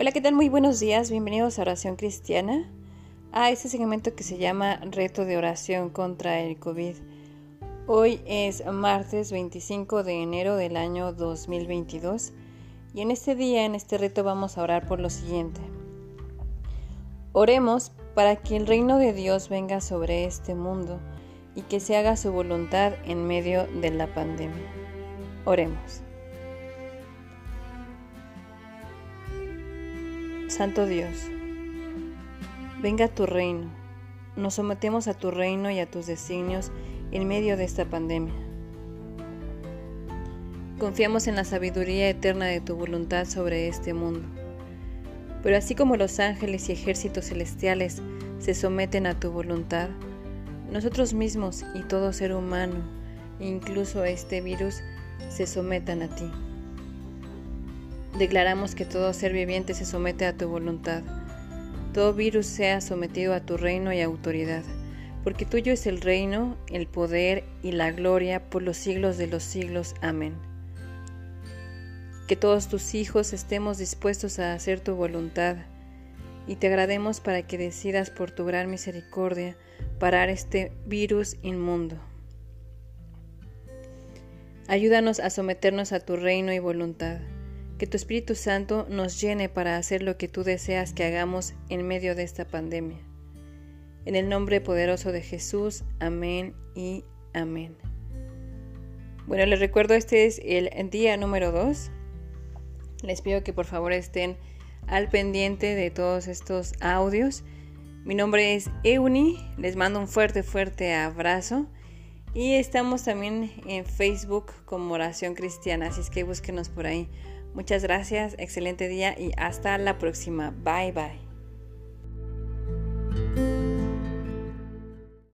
Hola, ¿qué tal? Muy buenos días, bienvenidos a Oración Cristiana, a este segmento que se llama Reto de Oración contra el COVID. Hoy es martes 25 de enero del año 2022 y en este día, en este reto, vamos a orar por lo siguiente. Oremos para que el reino de Dios venga sobre este mundo y que se haga su voluntad en medio de la pandemia. Oremos. Santo Dios, venga a tu reino. Nos sometemos a tu reino y a tus designios en medio de esta pandemia. Confiamos en la sabiduría eterna de tu voluntad sobre este mundo. Pero así como los ángeles y ejércitos celestiales se someten a tu voluntad, nosotros mismos y todo ser humano, incluso este virus, se sometan a ti. Declaramos que todo ser viviente se somete a tu voluntad. Todo virus sea sometido a tu reino y autoridad, porque tuyo es el reino, el poder y la gloria por los siglos de los siglos. Amén. Que todos tus hijos estemos dispuestos a hacer tu voluntad y te agrademos para que decidas por tu gran misericordia parar este virus inmundo. Ayúdanos a someternos a tu reino y voluntad que tu Espíritu Santo nos llene para hacer lo que tú deseas que hagamos en medio de esta pandemia. En el nombre poderoso de Jesús, amén y amén. Bueno, les recuerdo, este es el día número 2. Les pido que por favor estén al pendiente de todos estos audios. Mi nombre es Euni, les mando un fuerte, fuerte abrazo. Y estamos también en Facebook como Oración Cristiana, así es que búsquenos por ahí. Muchas gracias, excelente día y hasta la próxima. Bye bye.